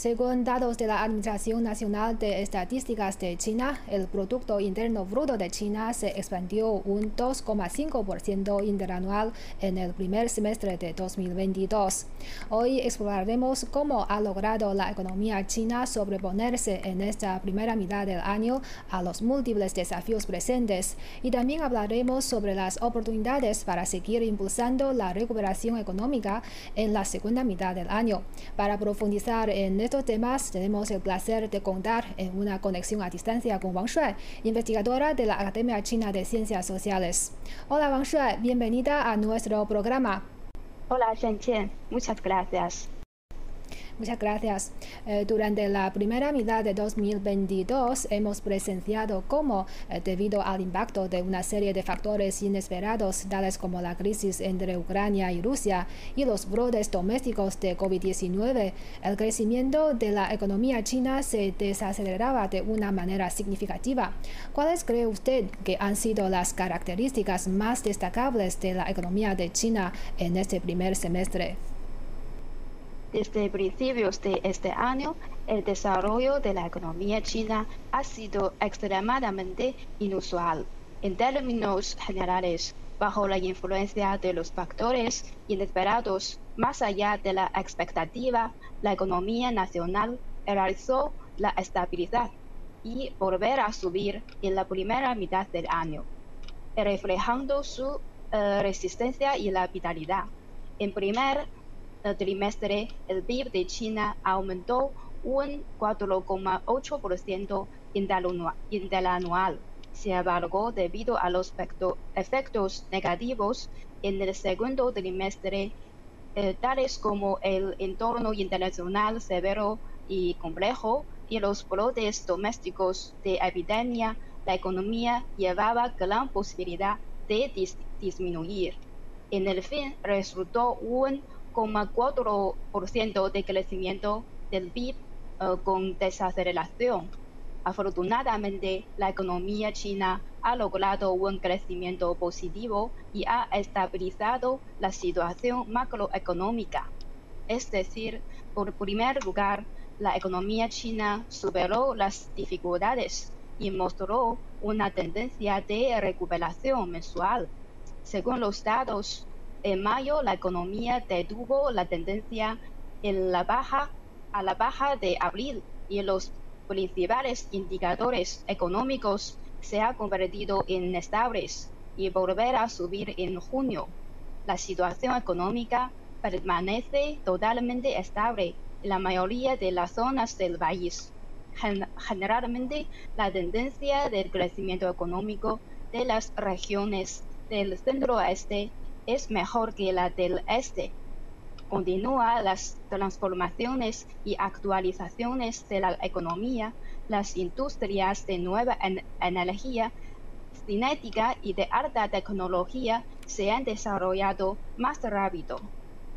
Según datos de la Administración Nacional de Estadísticas de China, el Producto Interno Bruto de China se expandió un 2,5% interanual en el primer semestre de 2022. Hoy exploraremos cómo ha logrado la economía china sobreponerse en esta primera mitad del año a los múltiples desafíos presentes y también hablaremos sobre las oportunidades para seguir impulsando la recuperación económica en la segunda mitad del año. Para profundizar en estos temas tenemos el placer de contar en una conexión a distancia con Wang Shuai, investigadora de la Academia China de Ciencias Sociales. Hola Wang Shuai, bienvenida a nuestro programa. Hola Shen Qian, muchas gracias. Muchas gracias. Eh, durante la primera mitad de 2022 hemos presenciado cómo, eh, debido al impacto de una serie de factores inesperados, tales como la crisis entre Ucrania y Rusia y los brotes domésticos de COVID-19, el crecimiento de la economía china se desaceleraba de una manera significativa. ¿Cuáles cree usted que han sido las características más destacables de la economía de China en este primer semestre? Desde principios de este año, el desarrollo de la economía china ha sido extremadamente inusual. En términos generales, bajo la influencia de los factores inesperados más allá de la expectativa, la economía nacional realizó la estabilidad y volver a subir en la primera mitad del año, reflejando su eh, resistencia y la vitalidad. En primer trimestre, el PIB de China aumentó un 4,8% interanual. Sin embargo, debido a los efectos negativos en el segundo trimestre, eh, tales como el entorno internacional severo y complejo y los brotes domésticos de epidemia, la economía llevaba gran posibilidad de disminuir. En el fin, resultó un 4% de crecimiento del PIB eh, con desaceleración. Afortunadamente, la economía china ha logrado un crecimiento positivo y ha estabilizado la situación macroeconómica. Es decir, por primer lugar, la economía china superó las dificultades y mostró una tendencia de recuperación mensual. Según los datos en mayo, la economía detuvo la tendencia en la baja a la baja de abril y los principales indicadores económicos se han convertido en estables y volver a subir en junio. La situación económica permanece totalmente estable en la mayoría de las zonas del país. Generalmente, la tendencia del crecimiento económico de las regiones del centro-oeste es mejor que la del este. Continúa las transformaciones y actualizaciones de la economía, las industrias de nueva energía cinética y de alta tecnología se han desarrollado más rápido.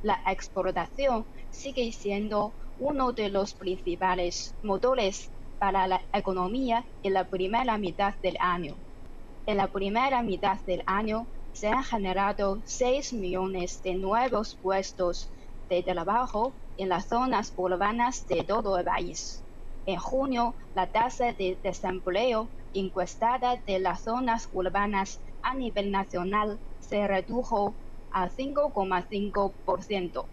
La exportación sigue siendo uno de los principales motores para la economía en la primera mitad del año. En la primera mitad del año, se han generado 6 millones de nuevos puestos de trabajo en las zonas urbanas de todo el país. En junio, la tasa de desempleo encuestada de las zonas urbanas a nivel nacional se redujo a 5,5%,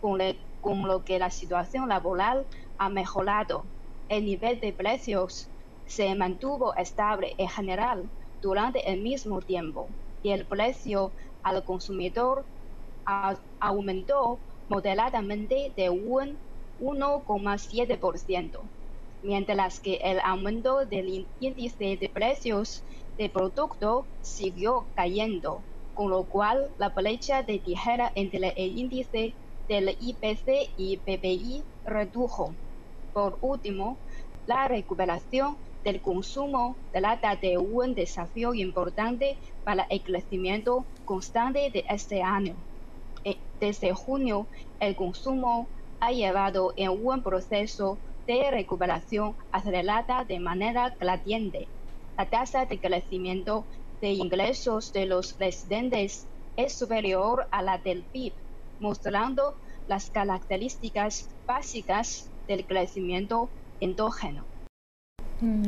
con, con lo que la situación laboral ha mejorado. El nivel de precios se mantuvo estable en general durante el mismo tiempo y el precio al consumidor aumentó moderadamente de un 1,7%, mientras que el aumento del índice de precios de producto siguió cayendo, con lo cual la brecha de tijera entre el índice del IPC y PPI redujo. Por último, la recuperación del consumo trata de un desafío importante para el crecimiento constante de este año. Eh, desde junio, el consumo ha llevado en un proceso de recuperación acelerada de manera creciente. La tasa de crecimiento de ingresos de los residentes es superior a la del PIB, mostrando las características básicas del crecimiento endógeno. Mm.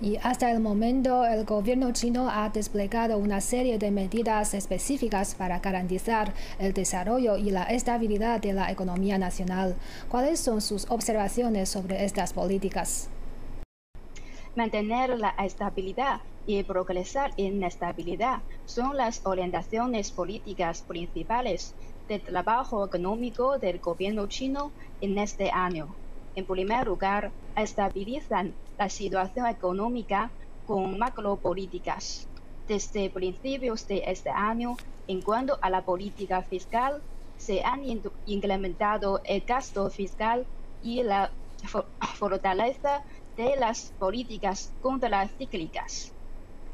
Y hasta el momento el gobierno chino ha desplegado una serie de medidas específicas para garantizar el desarrollo y la estabilidad de la economía nacional. ¿Cuáles son sus observaciones sobre estas políticas? Mantener la estabilidad y progresar en estabilidad son las orientaciones políticas principales del trabajo económico del gobierno chino en este año. En primer lugar, estabilizan la situación económica con macropolíticas. Desde principios de este año, en cuanto a la política fiscal, se han incrementado el gasto fiscal y la fortaleza de las políticas contracíclicas.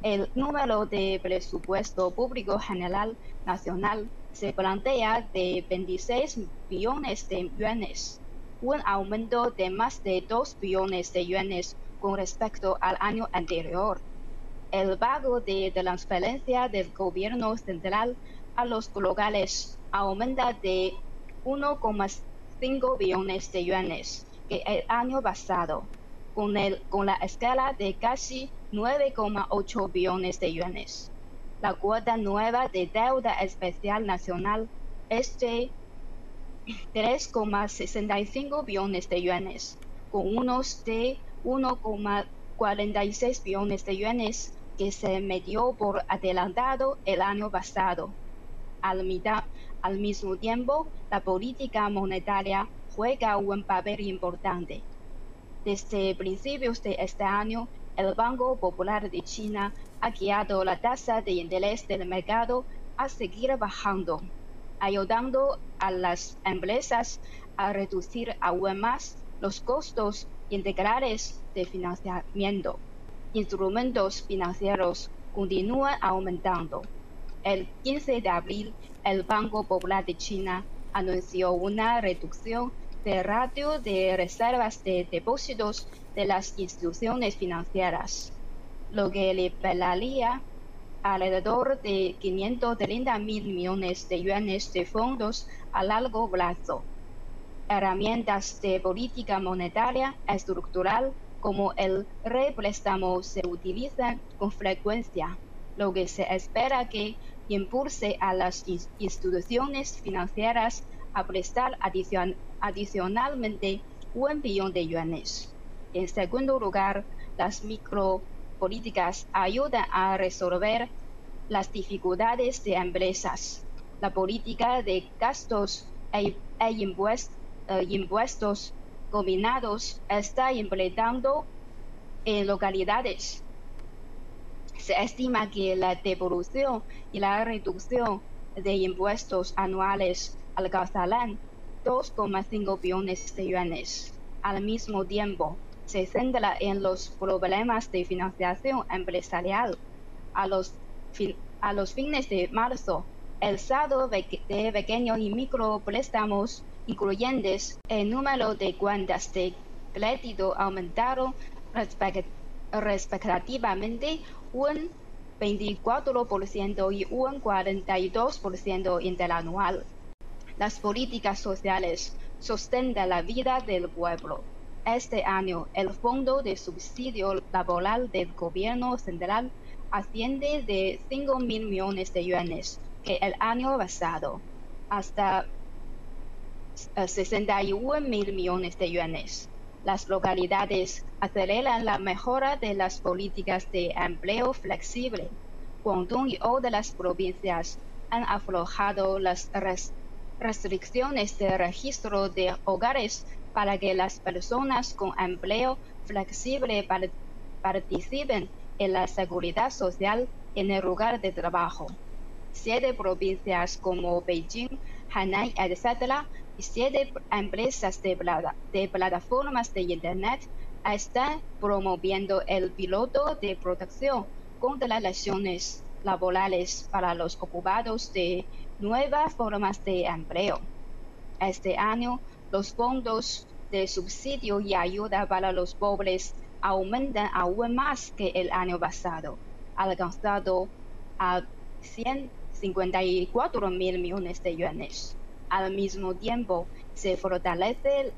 El número de presupuesto público general nacional se plantea de 26 billones de yuanes un aumento de más de 2 billones de yuanes con respecto al año anterior. El pago de transferencia del gobierno central a los locales aumenta de 1,5 billones de yuanes que el año pasado, con, con la escala de casi 9,8 billones de yuanes. La cuota nueva de deuda especial nacional es de 3,65 billones de yuanes, con unos de 1,46 billones de yuanes que se metió por adelantado el año pasado. Al mismo tiempo, la política monetaria juega un papel importante. Desde principios de este año, el Banco Popular de China ha guiado la tasa de interés del mercado a seguir bajando ayudando a las empresas a reducir aún más los costos integrales de financiamiento. Instrumentos financieros continúan aumentando. El 15 de abril, el Banco Popular de China anunció una reducción del ratio de reservas de depósitos de las instituciones financieras, lo que liberaría alrededor de 530 mil millones de yuanes de fondos a largo plazo. Herramientas de política monetaria estructural como el représtamo se utilizan con frecuencia, lo que se espera que impulse a las instituciones financieras a prestar adicionalmente un billón de yuanes. En segundo lugar, las micro políticas ayudan a resolver las dificultades de empresas. La política de gastos e, e eh, impuestos, combinados está implementando en localidades. Se estima que la devolución y la reducción de impuestos anuales alcanzarán 2,5 billones de yuanes. Al mismo tiempo, se centra en los problemas de financiación empresarial. A los, a los fines de marzo, el saldo de pequeños y micro préstamos, incluyentes el número de cuentas de crédito, aumentaron respectivamente un 24% y un 42% interanual. Las políticas sociales sostienen la vida del pueblo. Este año, el Fondo de Subsidio Laboral del Gobierno Central asciende de 5 mil millones de yuanes que el año pasado hasta 61 eh, mil millones de yuanes. Las localidades aceleran la mejora de las políticas de empleo flexible. Guangdong y otras provincias han aflojado las restricciones de registro de hogares para que las personas con empleo flexible participen en la seguridad social en el lugar de trabajo. Siete provincias como Beijing, Hanai, etc., y siete empresas de, de plataformas de Internet están promoviendo el piloto de protección contra las lesiones laborales para los ocupados de nuevas formas de empleo. Este año, los fondos de subsidio y ayuda para los pobres aumentan aún más que el año pasado, alcanzado a 54 mil millones de yuanes. Al mismo tiempo, se fortalece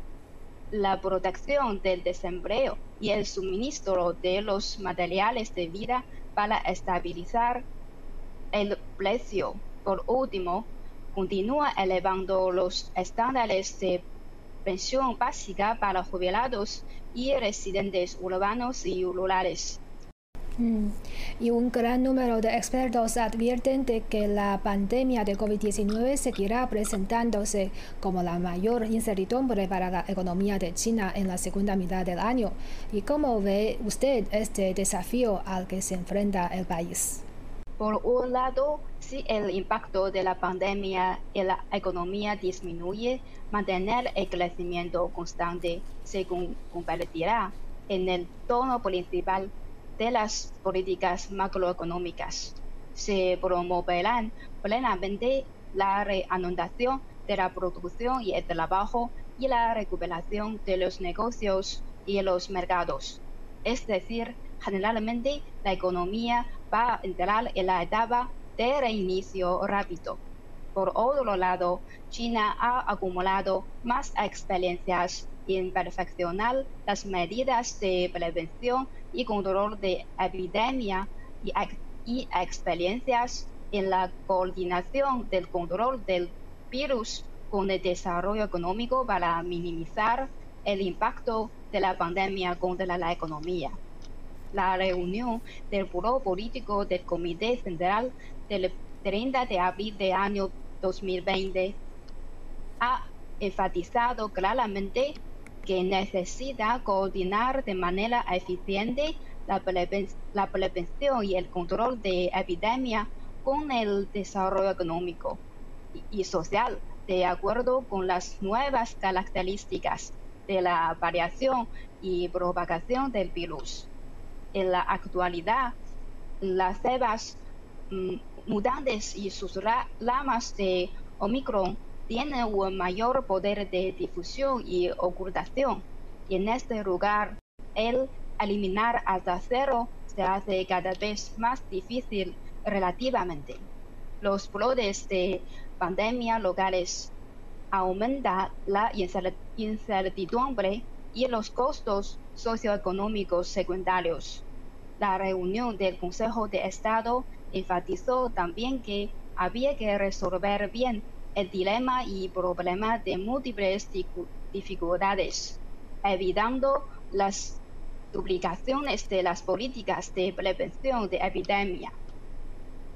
la protección del desempleo y el suministro de los materiales de vida para estabilizar el precio. Por último, continúa elevando los estándares de pensión básica para jubilados y residentes urbanos y rurales. Mm. Y un gran número de expertos advierten de que la pandemia de COVID-19 seguirá presentándose como la mayor incertidumbre para la economía de China en la segunda mitad del año. ¿Y cómo ve usted este desafío al que se enfrenta el país? Por un lado, si el impacto de la pandemia en la economía disminuye, mantener el crecimiento constante se convertirá en el tono principal de las políticas macroeconómicas. Se promoverán plenamente la reanudación de la producción y el trabajo y la recuperación de los negocios y los mercados. Es decir, generalmente la economía va a entrar en la etapa de reinicio rápido. Por otro lado, China ha acumulado más experiencias en perfeccionar las medidas de prevención y control de epidemia y, y experiencias en la coordinación del control del virus con el desarrollo económico para minimizar el impacto de la pandemia contra la economía. La reunión del Buró Político del Comité Central del 30 de abril del año 2020 ha enfatizado claramente que necesita coordinar de manera eficiente la, prevención y el control de epidemia con el desarrollo económico y social de acuerdo con las nuevas características de la variación y propagación del virus. En la actualidad, las cebas mm, mutantes y sus ramas de Omicron tiene un mayor poder de difusión y ocultación. Y en este lugar, el eliminar hasta cero se hace cada vez más difícil relativamente. Los brotes de pandemia locales aumentan la incertidumbre y los costos socioeconómicos secundarios. La reunión del Consejo de Estado enfatizó también que había que resolver bien el dilema y problema de múltiples dificultades, evitando las duplicaciones de las políticas de prevención de epidemia.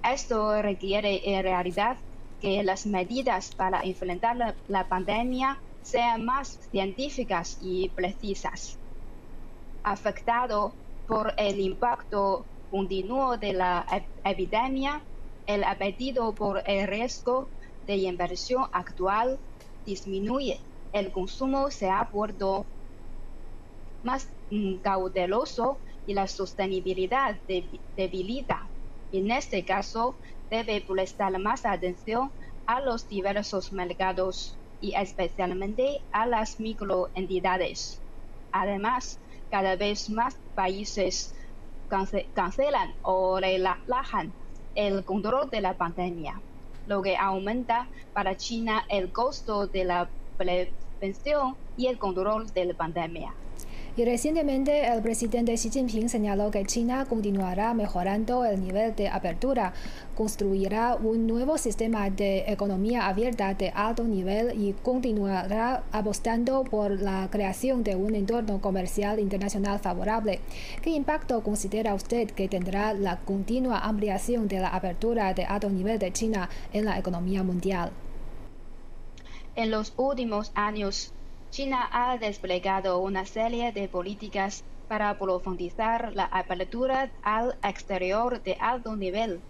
Esto requiere en realidad que las medidas para enfrentar la, pandemia sean más científicas y precisas. Afectado por el impacto continuo de la epidemia, el apetito por el riesgo de inversión actual disminuye, el consumo se ha vuelto más cauteloso y la sostenibilidad debilita. En este caso, debe prestar más atención a los diversos mercados y especialmente a las microentidades. Además, cada vez más países cancelan o relajan el control de la pandemia lo que aumenta para China el costo de la prevención y el control de la pandemia. Y recientemente el presidente Xi Jinping señaló que China continuará mejorando el nivel de apertura, construirá un nuevo sistema de economía abierta de alto nivel y continuará apostando por la creación de un entorno comercial internacional favorable. ¿Qué impacto considera usted que tendrá la continua ampliación de la apertura de alto nivel de China en la economía mundial? En los últimos años, China ha desplegado una serie de políticas para profundizar la apertura al exterior de alto nivel,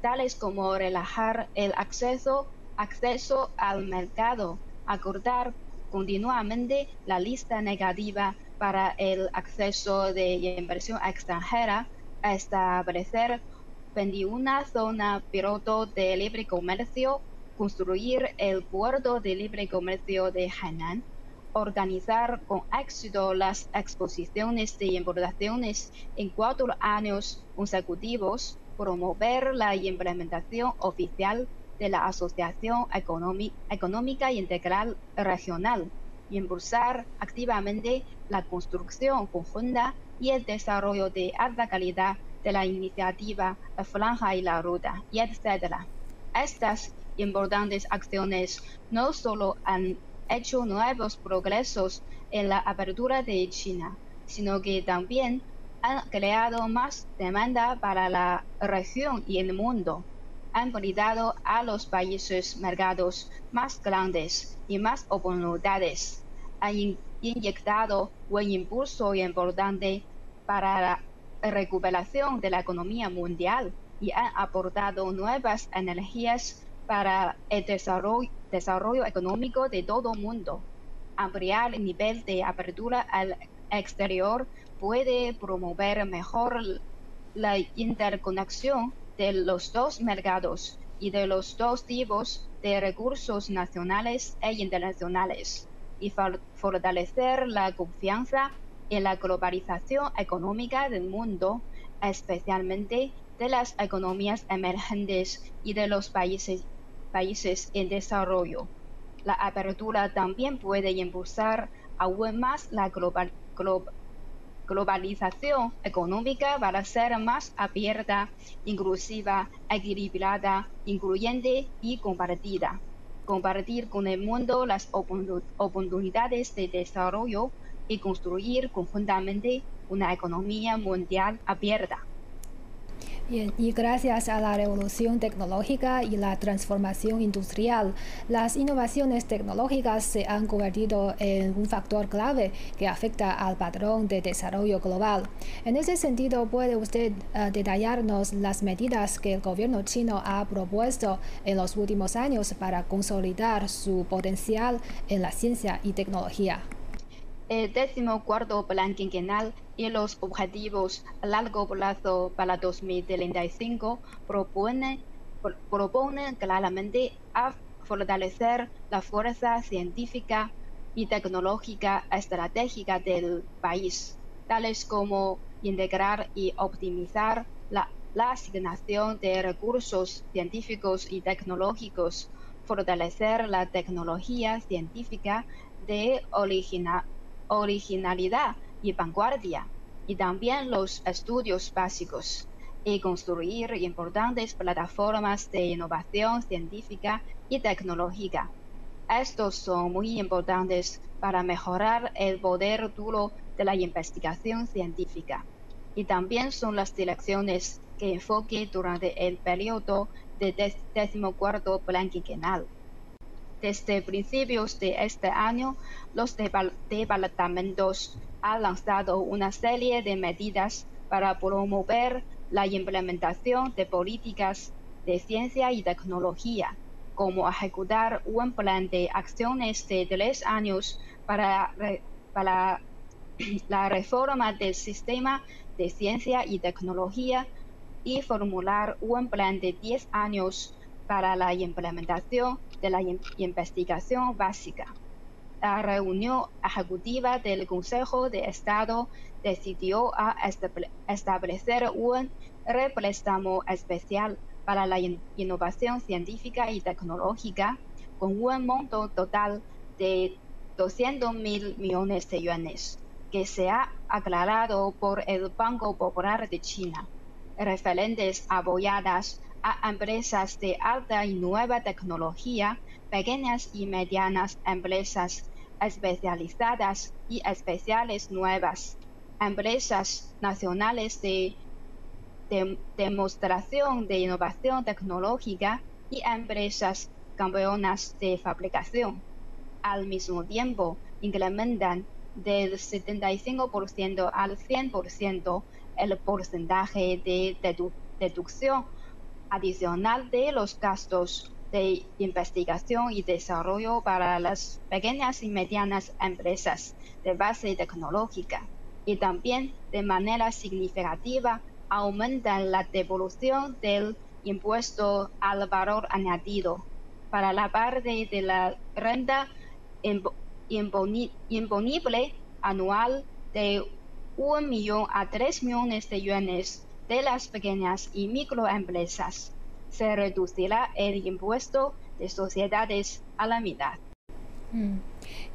tales como relajar el acceso, acceso al mercado, acordar continuamente la lista negativa para el acceso de inversión extranjera, establecer 21 zonas piloto de libre comercio, construir el puerto de libre comercio de Hainan, organizar con éxito las exposiciones de importaciones en cuatro años consecutivos, promover la implementación oficial de la Asociación Económica Integral Regional, impulsar activamente la construcción conjunta y el desarrollo de alta calidad de la iniciativa La Franja y la Ruta, y etc. Estas importantes acciones no solo han hecho nuevos progresos en la apertura de China, sino que también han creado más demanda para la región y el mundo. Han brindado a los países mercados más grandes y más oportunidades. Han inyectado un impulso importante para la recuperación de la economía mundial y han aportado nuevas energías para el desarrollo, desarrollo económico de todo el mundo. Ampliar el nivel de apertura al exterior puede promover mejor la interconexión de los dos mercados y de los dos tipos de recursos nacionales e internacionales y fortalecer la confianza en la globalización económica del mundo, especialmente de las economías emergentes y de los países, países en desarrollo. La apertura también puede impulsar aún más la global, globalización económica para ser más abierta, inclusiva, equilibrada, incluyente y compartida. Compartir con el mundo las oportunidades de desarrollo y construir conjuntamente una economía mundial abierta y gracias a la revolución tecnológica y la transformación industrial, las innovaciones tecnológicas se han convertido en un factor clave que afecta al patrón de desarrollo global. En ese sentido, ¿puede usted eh, detallarnos las medidas que el gobierno chino ha propuesto en los últimos años para consolidar su potencial en la ciencia y tecnología? El décimo cuarto plan quinquenal y los objetivos a largo plazo para 2035 proponen, proponen claramente a fortalecer la fuerza científica y tecnológica estratégica del país, tales como integrar y optimizar la, asignación de recursos científicos y tecnológicos, fortalecer la tecnología científica de original originalidad y vanguardia, y también los estudios básicos, y construir importantes plataformas de innovación científica y tecnológica. Estos son muy importantes para mejorar el poder duro de la investigación científica. Y también son las direcciones que enfoque durante el periodo de 14 plan quinquenal. Desde principios de este año, los departamentos han lanzado una serie de medidas para promover la implementación de políticas de ciencia y tecnología, como ejecutar un plan de acciones de tres años para, la reforma del sistema de ciencia y tecnología y formular un plan de 10 años para la implementación de la investigación básica. La reunión ejecutiva del Consejo de Estado decidió a establecer un représtamo especial para la innovación científica y tecnológica con un monto total de 200 mil millones de yuanes, que se ha aclarado por el Banco Popular de China, referentes apoyadas a empresas de alta y nueva tecnología, pequeñas y medianas empresas especializadas y especiales nuevas, empresas nacionales de, demostración de innovación tecnológica y empresas campeonas de fabricación. Al mismo tiempo, incrementan del 75% al 100% el porcentaje de deducción adicional de los gastos de investigación y desarrollo para las pequeñas y medianas empresas de base tecnológica. Y también de manera significativa aumentan la devolución del impuesto al valor añadido para la parte de la renta imponible anual de 1 millón a 3 millones de yuanes de las pequeñas y microempresas. Se reducirá el impuesto de sociedades a la mitad. Mm.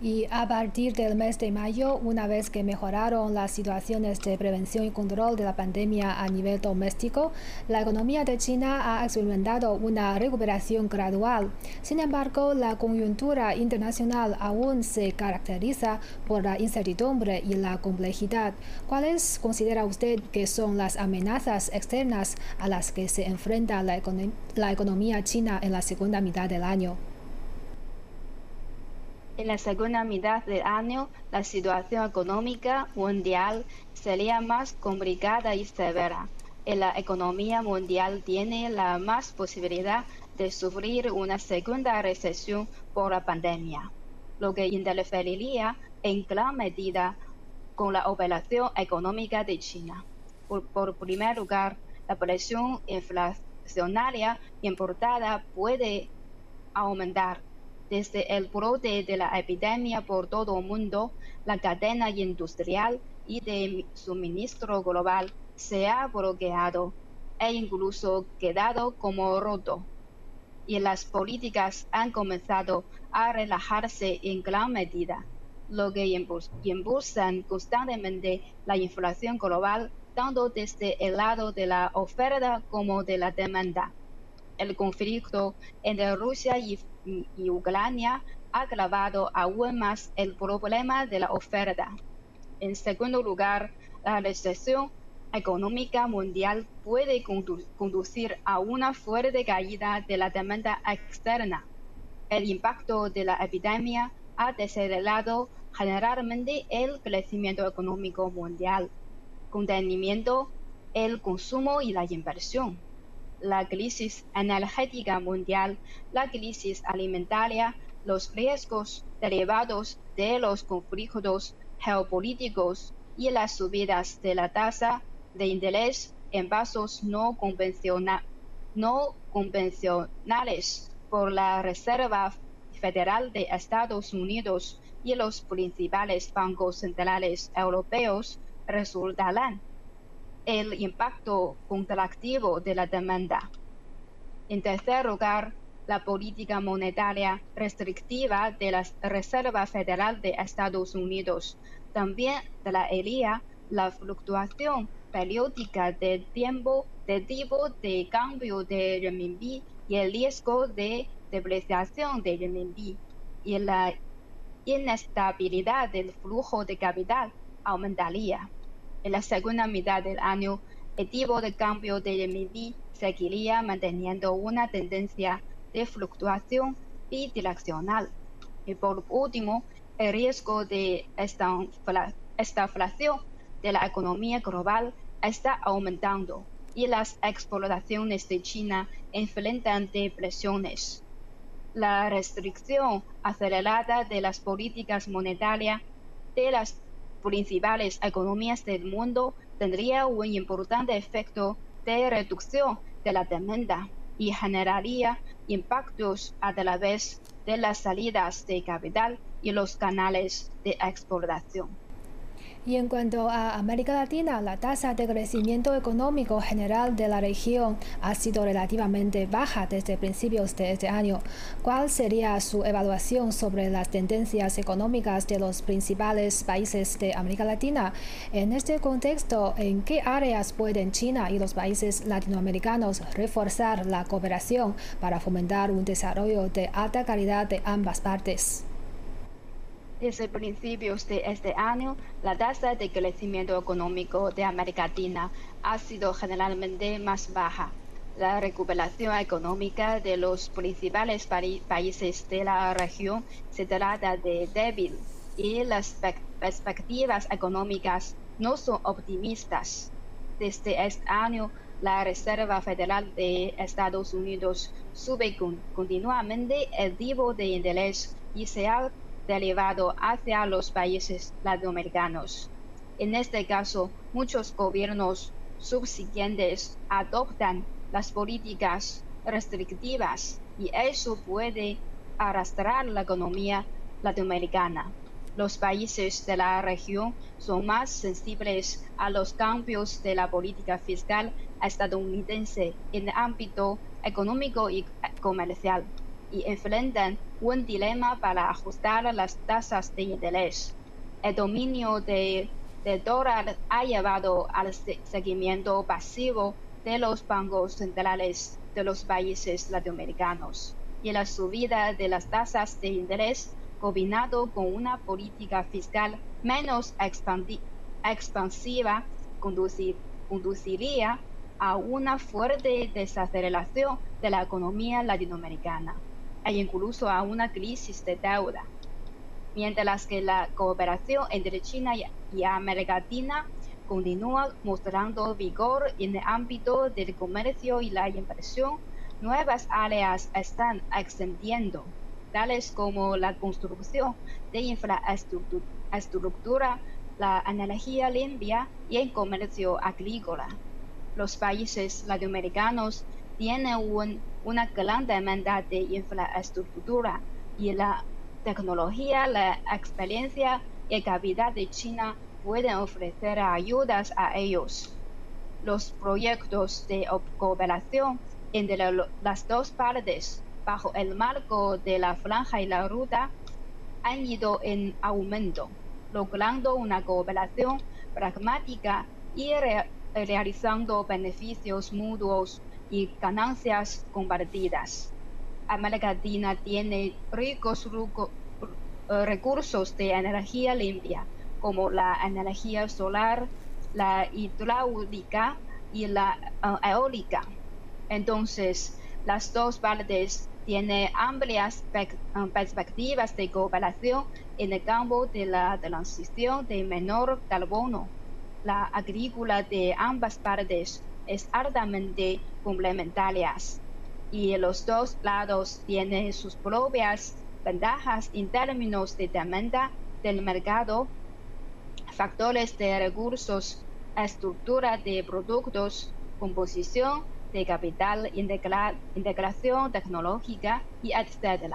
Y a partir del mes de mayo, una vez que mejoraron las situaciones de prevención y control de la pandemia a nivel doméstico, la economía de China ha experimentado una recuperación gradual. Sin embargo, la coyuntura internacional aún se caracteriza por la incertidumbre y la complejidad. ¿Cuáles considera usted que son las amenazas externas a las que se enfrenta la, la economía china en la segunda mitad del año? En la segunda mitad del año, la situación económica mundial sería más complicada y severa. La economía mundial tiene la más posibilidad de sufrir una segunda recesión por la pandemia, lo que interferiría en gran medida con la operación económica de China. Por primer lugar, la presión inflacionaria importada puede aumentar desde el brote de la epidemia por todo el mundo, la cadena industrial y de suministro global se ha bloqueado e incluso quedado como roto. Y las políticas han comenzado a relajarse en gran medida, lo que impulsan constantemente la inflación global tanto desde el lado de la oferta como de la demanda. El conflicto entre Rusia y y Ucrania ha agravado aún más el problema de la oferta. En segundo lugar, la recesión económica mundial puede conducir a una fuerte caída de la demanda externa. El impacto de la epidemia ha desacelerado generalmente el crecimiento económico mundial, contenimiento, el consumo y la inversión la crisis energética mundial, la crisis alimentaria, los riesgos derivados de los conflictos geopolíticos y las subidas de la tasa de interés en pasos no, no convencionales por la Reserva Federal de Estados Unidos y los principales bancos centrales europeos resultarán el impacto contractivo de la demanda. En tercer lugar, la política monetaria restrictiva de la Reserva Federal de Estados Unidos también traería la fluctuación periódica de tiempo de tipo de cambio de renminbi y el riesgo de depreciación de renminbi y la inestabilidad del flujo de capital aumentaría. En la segunda mitad del año, el tipo de cambio de renminbi seguiría manteniendo una tendencia de fluctuación bidireccional. Y por último, el riesgo de estaflación de la economía global está aumentando y las exportaciones de China enfrentan depresiones. La restricción acelerada de las políticas monetarias de las principales economías del mundo tendría un importante efecto de reducción de la demanda y generaría impactos a través de las salidas de capital y los canales de exportación. Y en cuanto a América Latina, la tasa de crecimiento económico general de la región ha sido relativamente baja desde principios de este año. ¿Cuál sería su evaluación sobre las tendencias económicas de los principales países de América Latina? En este contexto, ¿en qué áreas pueden China y los países latinoamericanos reforzar la cooperación para fomentar un desarrollo de alta calidad de ambas partes? Desde principios de este año, la tasa de crecimiento económico de América Latina ha sido generalmente más baja. La recuperación económica de los principales países de la región se trata de débil y las perspectivas económicas no son optimistas. Desde este año, la Reserva Federal de Estados Unidos sube continuamente el tipo de interés y se ha derivado hacia los países latinoamericanos. En este caso, muchos gobiernos subsiguientes adoptan las políticas restrictivas y eso puede arrastrar la economía latinoamericana. Los países de la región son más sensibles a los cambios de la política fiscal estadounidense en el ámbito económico y comercial y enfrentan un dilema para ajustar las tasas de interés. El dominio del dólar ha llevado al seguimiento pasivo de los bancos centrales de los países latinoamericanos y la subida de las tasas de interés combinado con una política fiscal menos expansiva conduciría a una fuerte desaceleración de la economía latinoamericana e incluso a una crisis de deuda. Mientras que la cooperación entre China y América Latina continúa mostrando vigor en el ámbito del comercio y la inversión, nuevas áreas están extendiendo, tales como la construcción de infraestructura, la energía limpia y el comercio agrícola. Los países latinoamericanos tienen una gran demanda de infraestructura y la tecnología, la experiencia y capacidad de China pueden ofrecer ayudas a ellos. Los proyectos de cooperación entre las dos partes bajo el marco de la franja y la ruta han ido en aumento, logrando una cooperación pragmática y realizando beneficios mutuos y ganancias compartidas. América tiene ricos recursos de energía limpia como la energía solar, la hidráulica y la eh, eólica. Entonces, las dos partes tienen amplias eh, perspectivas de cooperación en el campo de la transición de menor carbono. La agrícola de ambas partes es altamente complementarias y los dos lados tienen sus propias ventajas en términos de demanda del mercado factores de recursos, estructura de productos, composición de capital, integración tecnológica y etc.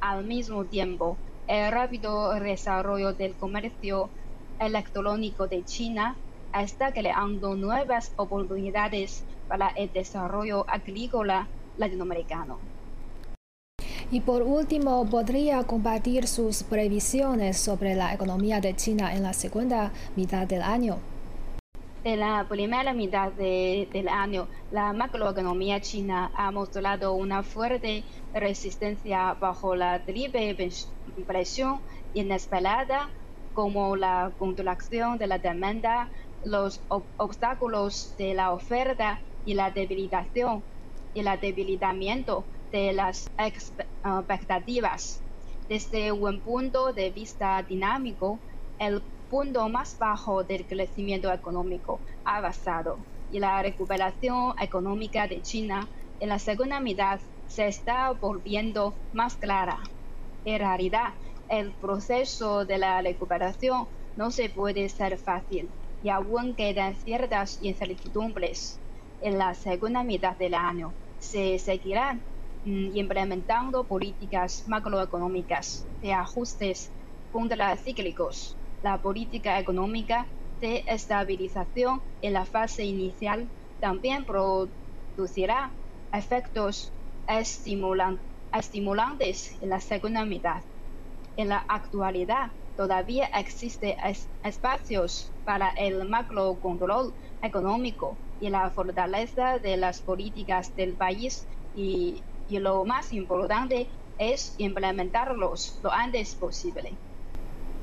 Al mismo tiempo, el rápido desarrollo del comercio electrónico de China está creando nuevas oportunidades para el desarrollo agrícola latinoamericano. Y por último, ¿podría compartir sus previsiones sobre la economía de China en la segunda mitad del año? En la primera mitad del año, la macroeconomía china ha mostrado una fuerte resistencia bajo la triple presión inesperada, como la contracción de la demanda, los obstáculos de la oferta y la debilitación y el debilitamiento de las expectativas. Desde un punto de vista dinámico, el punto más bajo del crecimiento económico ha basado y la recuperación económica de China en la segunda mitad se está volviendo más clara. En realidad, el proceso de la recuperación no se puede ser fácil y aún quedan ciertas incertidumbres. En la segunda mitad del año se seguirán Mm, implementando políticas macroeconómicas de ajustes contracíclicos. La política económica de estabilización en la fase inicial también producirá efectos estimulantes en la segunda mitad. En la actualidad, todavía existen espacios para el macrocontrol económico y la fortaleza de las políticas del país y y lo más importante es implementarlos lo antes posible.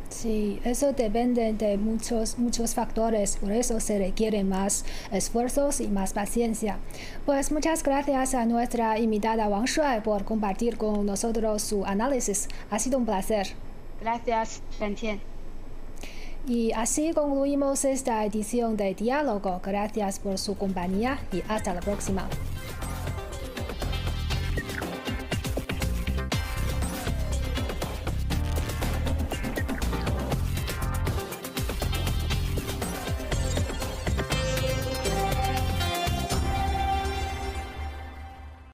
Sí, eso depende de muchos, muchos factores, por eso se requieren más esfuerzos y más paciencia. Pues muchas gracias a nuestra invitada Wang Shuai por compartir con nosotros su análisis. Ha sido un placer. Gracias, Tian. Y así concluimos esta edición de Diálogo. Gracias por su compañía y hasta la próxima.